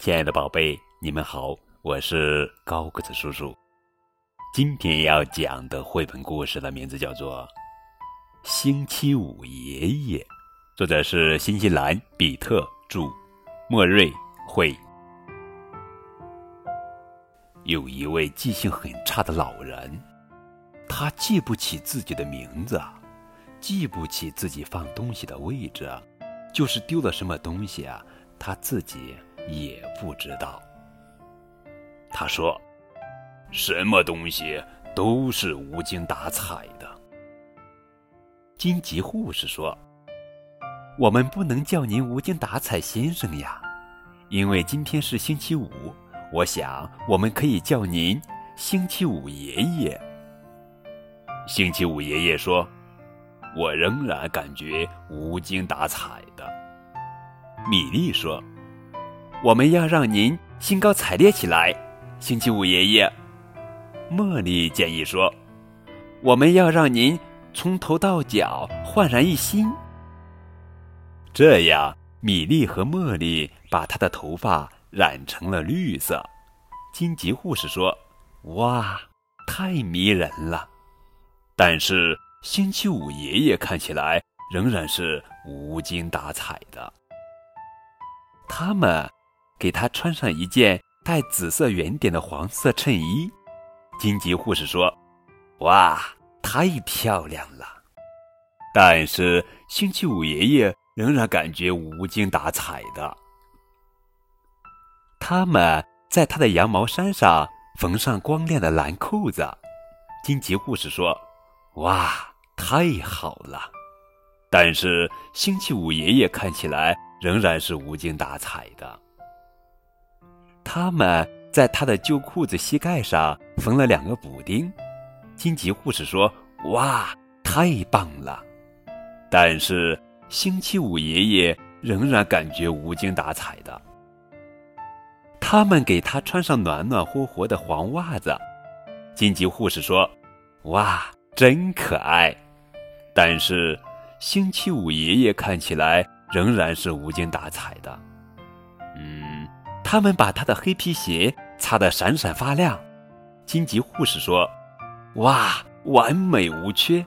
亲爱的宝贝，你们好，我是高个子叔叔。今天要讲的绘本故事的名字叫做《星期五爷爷》，作者是新西兰比特著，莫瑞绘。有一位记性很差的老人，他记不起自己的名字，记不起自己放东西的位置，就是丢了什么东西啊，他自己。也不知道。他说：“什么东西都是无精打采的。”荆棘护士说：“我们不能叫您无精打采先生呀，因为今天是星期五。我想我们可以叫您星期五爷爷。”星期五爷爷说：“我仍然感觉无精打采的。”米莉说。我们要让您兴高采烈起来，星期五爷爷。茉莉建议说：“我们要让您从头到脚焕然一新。”这样，米莉和茉莉把她的头发染成了绿色。荆棘护士说：“哇，太迷人了！”但是，星期五爷爷看起来仍然是无精打采的。他们。给他穿上一件带紫色圆点的黄色衬衣，金吉护士说：“哇，太漂亮了！”但是星期五爷爷仍然感觉无精打采的。他们在他的羊毛衫上缝上光亮的蓝扣子，金吉护士说：“哇，太好了！”但是星期五爷爷看起来仍然是无精打采的。他们在他的旧裤子膝盖上缝了两个补丁，荆棘护士说：“哇，太棒了！”但是星期五爷爷仍然感觉无精打采的。他们给他穿上暖暖和和的黄袜子，荆棘护士说：“哇，真可爱！”但是星期五爷爷看起来仍然是无精打采的。他们把他的黑皮鞋擦得闪闪发亮，荆棘护士说：“哇，完美无缺。”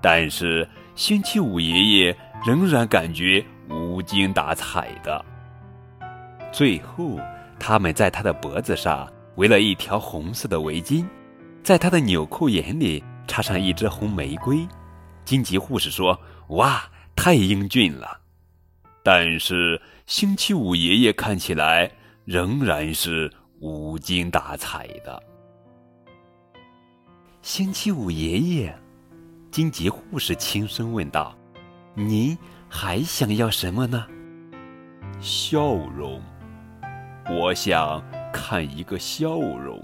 但是星期五爷爷仍然感觉无精打采的。最后，他们在他的脖子上围了一条红色的围巾，在他的纽扣眼里插上一支红玫瑰。荆棘护士说：“哇，太英俊了。”但是星期五爷爷看起来仍然是无精打采的。星期五爷爷，金吉护士轻声问道：“您还想要什么呢？”笑容，我想看一个笑容。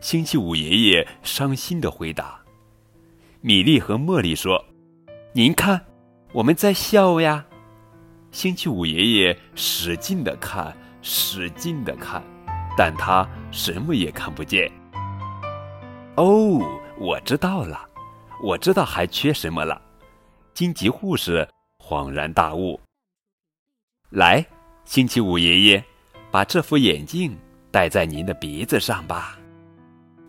星期五爷爷伤心的回答。米莉和茉莉说：“您看，我们在笑呀。”星期五爷爷使劲的看，使劲的看，但他什么也看不见。哦，我知道了，我知道还缺什么了。荆棘护士恍然大悟。来，星期五爷爷，把这副眼镜戴在您的鼻子上吧。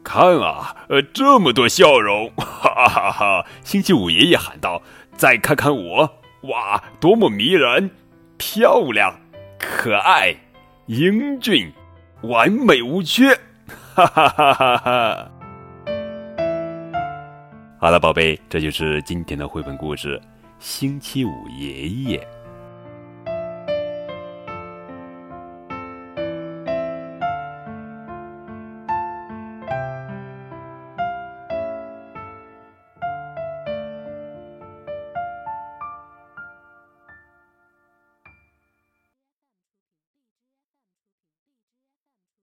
看啊，呃，这么多笑容，哈哈哈！星期五爷爷喊道：“再看看我。”哇，多么迷人、漂亮、可爱、英俊、完美无缺！哈哈哈哈哈！好了，宝贝，这就是今天的绘本故事《星期五爷爷》。